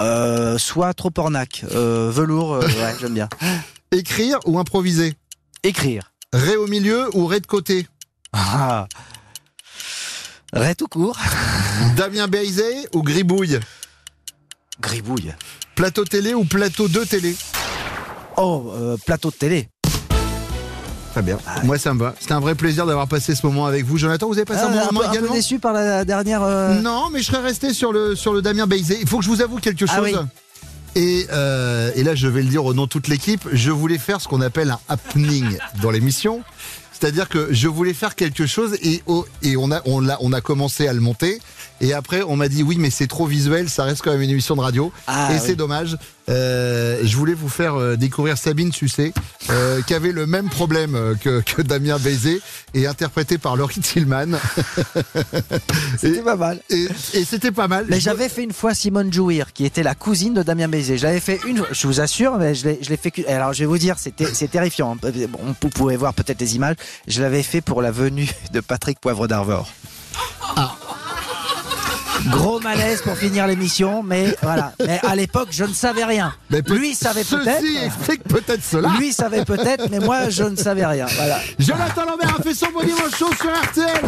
Euh, soit trop ornac. Euh, velours, euh, ouais, j'aime bien. <laughs> Écrire ou improviser? Écrire. Ré au milieu ou ré de côté? Ah. Ré tout court. Damien Béizet ou Gribouille Gribouille. Plateau télé ou plateau de télé Oh, euh, plateau de télé. Très bien. Moi, ça me va. C'était un vrai plaisir d'avoir passé ce moment avec vous. Jonathan, vous avez passé Ah, un bon un, moment peu, un peu également déçu par la dernière. euh, Non, mais je serais resté sur le, sur le Damien Béizet. Il faut que je vous avoue quelque chose. Ah oui. Et, euh, et là, je vais le dire au nom de toute l'équipe, je voulais faire ce qu'on appelle un happening dans l'émission. C'est-à-dire que je voulais faire quelque chose et, et on, a, on, on commencé à le monter. Et après, on m'a dit oui, mais c'est trop visuel, ça reste quand même une émission de radio. Ah, et oui. c'est dommage. Euh, je voulais vous faire euh, découvrir Sabine Sucé, euh, qui avait le même problème que, que Damien Bézé, et interprété par Laurie Tillman. <laughs> C'était pas mal. Et, et c'était pas mal. Mais j'avais fait une fois Simone Jouir, qui était la cousine de Damien Bézé. J'avais fait une, je vous assure, mais je l'ai, fait. que- Alors je vais vous dire, c'était, c'est terrifiant. hein. Bon, vous pouvez voir peut-être les images. Je l'avais fait pour la venue de Patrick Poivre d'Arvor. Gros malaise pour finir l'émission, mais voilà. Mais à l'époque, je ne savais rien. Mais peut- Lui savait Ceci peut-être. explique peut-être cela. Lui savait peut-être, mais moi, je ne savais rien. Voilà. Jonathan Lambert a fait son bon dimanche chaud sur RTL.